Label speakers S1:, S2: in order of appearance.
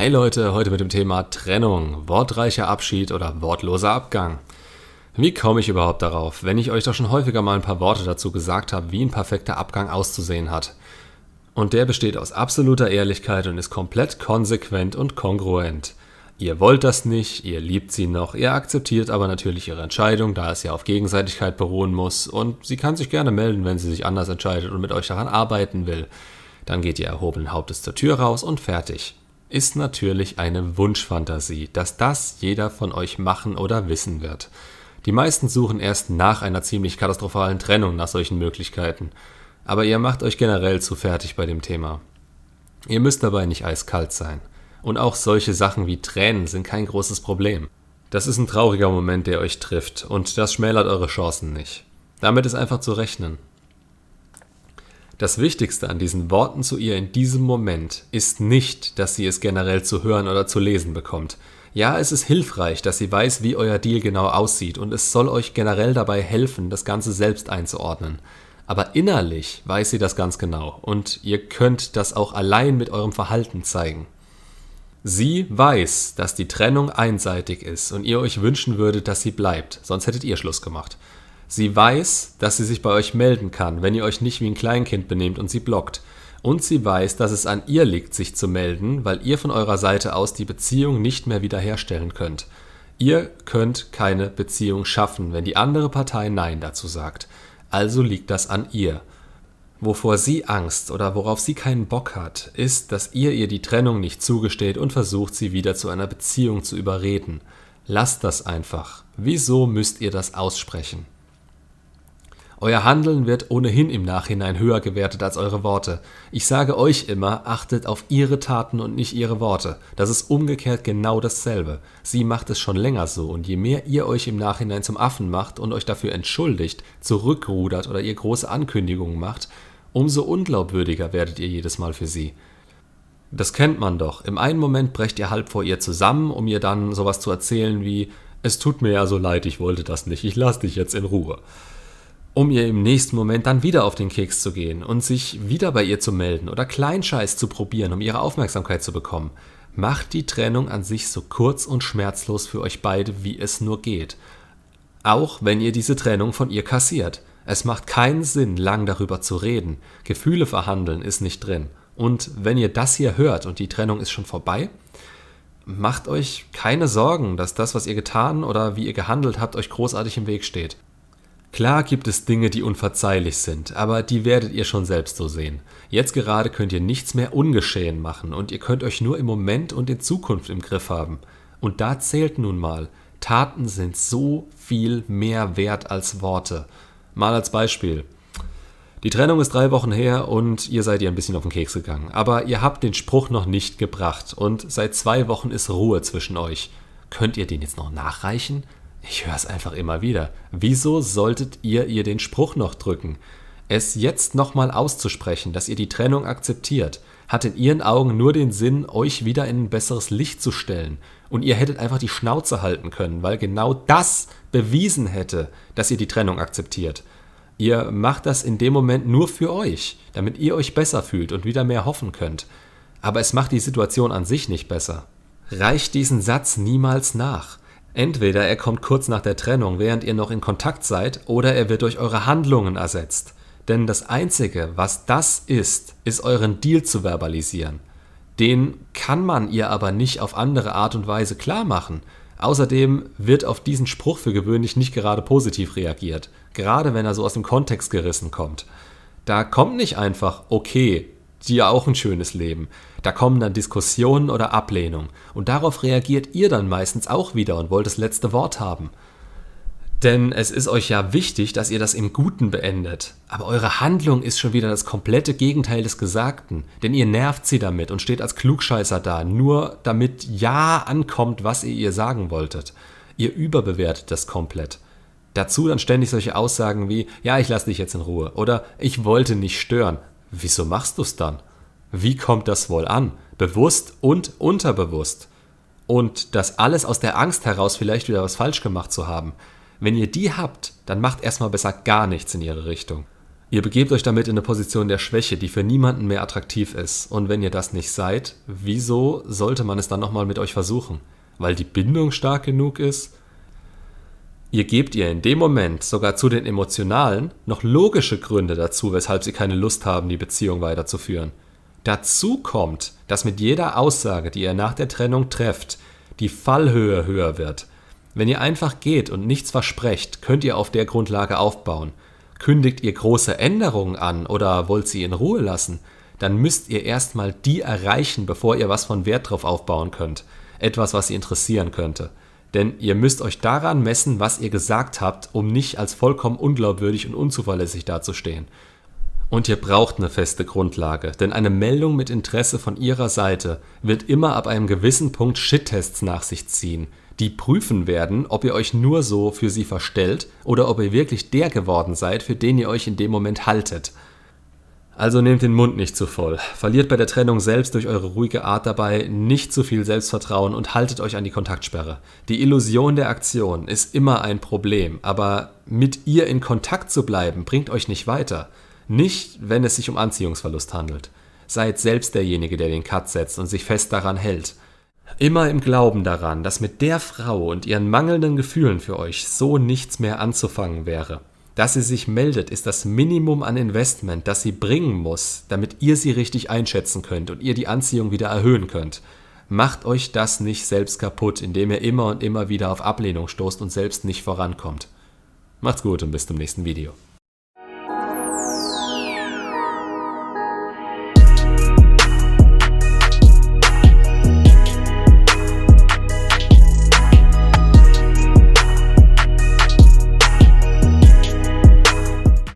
S1: Hey Leute, heute mit dem Thema Trennung, wortreicher Abschied oder wortloser Abgang. Wie komme ich überhaupt darauf, wenn ich euch doch schon häufiger mal ein paar Worte dazu gesagt habe, wie ein perfekter Abgang auszusehen hat? Und der besteht aus absoluter Ehrlichkeit und ist komplett konsequent und kongruent. Ihr wollt das nicht, ihr liebt sie noch, ihr akzeptiert aber natürlich ihre Entscheidung, da es ja auf Gegenseitigkeit beruhen muss und sie kann sich gerne melden, wenn sie sich anders entscheidet und mit euch daran arbeiten will. Dann geht ihr erhobenen Hauptes zur Tür raus und fertig ist natürlich eine Wunschfantasie, dass das jeder von euch machen oder wissen wird. Die meisten suchen erst nach einer ziemlich katastrophalen Trennung nach solchen Möglichkeiten. Aber ihr macht euch generell zu fertig bei dem Thema. Ihr müsst dabei nicht eiskalt sein. Und auch solche Sachen wie Tränen sind kein großes Problem. Das ist ein trauriger Moment, der euch trifft, und das schmälert eure Chancen nicht. Damit ist einfach zu rechnen. Das Wichtigste an diesen Worten zu ihr in diesem Moment ist nicht, dass sie es generell zu hören oder zu lesen bekommt. Ja, es ist hilfreich, dass sie weiß, wie euer Deal genau aussieht und es soll euch generell dabei helfen, das Ganze selbst einzuordnen. Aber innerlich weiß sie das ganz genau und ihr könnt das auch allein mit eurem Verhalten zeigen. Sie weiß, dass die Trennung einseitig ist und ihr euch wünschen würdet, dass sie bleibt, sonst hättet ihr Schluss gemacht. Sie weiß, dass sie sich bei euch melden kann, wenn ihr euch nicht wie ein Kleinkind benehmt und sie blockt. Und sie weiß, dass es an ihr liegt, sich zu melden, weil ihr von eurer Seite aus die Beziehung nicht mehr wiederherstellen könnt. Ihr könnt keine Beziehung schaffen, wenn die andere Partei Nein dazu sagt. Also liegt das an ihr. Wovor sie Angst oder worauf sie keinen Bock hat, ist, dass ihr ihr die Trennung nicht zugesteht und versucht, sie wieder zu einer Beziehung zu überreden. Lasst das einfach. Wieso müsst ihr das aussprechen? Euer Handeln wird ohnehin im Nachhinein höher gewertet als eure Worte. Ich sage euch immer, achtet auf ihre Taten und nicht ihre Worte. Das ist umgekehrt genau dasselbe. Sie macht es schon länger so, und je mehr ihr euch im Nachhinein zum Affen macht und euch dafür entschuldigt, zurückrudert oder ihr große Ankündigungen macht, umso unglaubwürdiger werdet ihr jedes Mal für sie. Das kennt man doch. Im einen Moment brecht ihr halb vor ihr zusammen, um ihr dann sowas zu erzählen wie Es tut mir ja so leid, ich wollte das nicht, ich lass dich jetzt in Ruhe um ihr im nächsten Moment dann wieder auf den Keks zu gehen und sich wieder bei ihr zu melden oder Kleinscheiß zu probieren, um ihre Aufmerksamkeit zu bekommen. Macht die Trennung an sich so kurz und schmerzlos für euch beide, wie es nur geht. Auch wenn ihr diese Trennung von ihr kassiert. Es macht keinen Sinn, lang darüber zu reden. Gefühle verhandeln ist nicht drin. Und wenn ihr das hier hört und die Trennung ist schon vorbei, macht euch keine Sorgen, dass das, was ihr getan oder wie ihr gehandelt habt, euch großartig im Weg steht. Klar gibt es Dinge, die unverzeihlich sind, aber die werdet ihr schon selbst so sehen. Jetzt gerade könnt ihr nichts mehr ungeschehen machen und ihr könnt euch nur im Moment und in Zukunft im Griff haben. Und da zählt nun mal, Taten sind so viel mehr wert als Worte. Mal als Beispiel. Die Trennung ist drei Wochen her und ihr seid ihr ein bisschen auf den Keks gegangen. Aber ihr habt den Spruch noch nicht gebracht und seit zwei Wochen ist Ruhe zwischen euch. Könnt ihr den jetzt noch nachreichen? Ich höre es einfach immer wieder. Wieso solltet ihr ihr den Spruch noch drücken? Es jetzt nochmal auszusprechen, dass ihr die Trennung akzeptiert, hat in ihren Augen nur den Sinn, euch wieder in ein besseres Licht zu stellen. Und ihr hättet einfach die Schnauze halten können, weil genau das bewiesen hätte, dass ihr die Trennung akzeptiert. Ihr macht das in dem Moment nur für euch, damit ihr euch besser fühlt und wieder mehr hoffen könnt. Aber es macht die Situation an sich nicht besser. Reicht diesen Satz niemals nach. Entweder er kommt kurz nach der Trennung, während ihr noch in Kontakt seid, oder er wird durch eure Handlungen ersetzt. Denn das Einzige, was das ist, ist euren Deal zu verbalisieren. Den kann man ihr aber nicht auf andere Art und Weise klar machen. Außerdem wird auf diesen Spruch für gewöhnlich nicht gerade positiv reagiert, gerade wenn er so aus dem Kontext gerissen kommt. Da kommt nicht einfach, okay, dir auch ein schönes Leben. Da kommen dann Diskussionen oder Ablehnung. Und darauf reagiert ihr dann meistens auch wieder und wollt das letzte Wort haben. Denn es ist euch ja wichtig, dass ihr das im Guten beendet. Aber eure Handlung ist schon wieder das komplette Gegenteil des Gesagten. Denn ihr nervt sie damit und steht als Klugscheißer da, nur damit ja ankommt, was ihr ihr sagen wolltet. Ihr überbewertet das komplett. Dazu dann ständig solche Aussagen wie, ja, ich lasse dich jetzt in Ruhe oder ich wollte nicht stören. Wieso machst du es dann? Wie kommt das wohl an? Bewusst und unterbewusst. Und das alles aus der Angst heraus, vielleicht wieder was falsch gemacht zu haben. Wenn ihr die habt, dann macht erstmal besser gar nichts in ihre Richtung. Ihr begebt euch damit in eine Position der Schwäche, die für niemanden mehr attraktiv ist. Und wenn ihr das nicht seid, wieso sollte man es dann nochmal mit euch versuchen? Weil die Bindung stark genug ist? Ihr gebt ihr in dem Moment sogar zu den emotionalen noch logische Gründe dazu, weshalb sie keine Lust haben, die Beziehung weiterzuführen. Dazu kommt, dass mit jeder Aussage, die ihr nach der Trennung trefft, die Fallhöhe höher wird. Wenn ihr einfach geht und nichts versprecht, könnt ihr auf der Grundlage aufbauen. Kündigt ihr große Änderungen an oder wollt sie in Ruhe lassen, dann müsst ihr erstmal die erreichen, bevor ihr was von Wert drauf aufbauen könnt. Etwas, was sie interessieren könnte. Denn ihr müsst euch daran messen, was ihr gesagt habt, um nicht als vollkommen unglaubwürdig und unzuverlässig dazustehen. Und ihr braucht eine feste Grundlage, denn eine Meldung mit Interesse von ihrer Seite wird immer ab einem gewissen Punkt Shit-Tests nach sich ziehen, die prüfen werden, ob ihr euch nur so für sie verstellt oder ob ihr wirklich der geworden seid, für den ihr euch in dem Moment haltet. Also nehmt den Mund nicht zu voll, verliert bei der Trennung selbst durch eure ruhige Art dabei nicht zu viel Selbstvertrauen und haltet euch an die Kontaktsperre. Die Illusion der Aktion ist immer ein Problem, aber mit ihr in Kontakt zu bleiben bringt euch nicht weiter. Nicht, wenn es sich um Anziehungsverlust handelt. Seid selbst derjenige, der den Cut setzt und sich fest daran hält. Immer im Glauben daran, dass mit der Frau und ihren mangelnden Gefühlen für euch so nichts mehr anzufangen wäre. Dass sie sich meldet, ist das Minimum an Investment, das sie bringen muss, damit ihr sie richtig einschätzen könnt und ihr die Anziehung wieder erhöhen könnt. Macht euch das nicht selbst kaputt, indem ihr immer und immer wieder auf Ablehnung stoßt und selbst nicht vorankommt. Macht's gut und bis zum nächsten Video.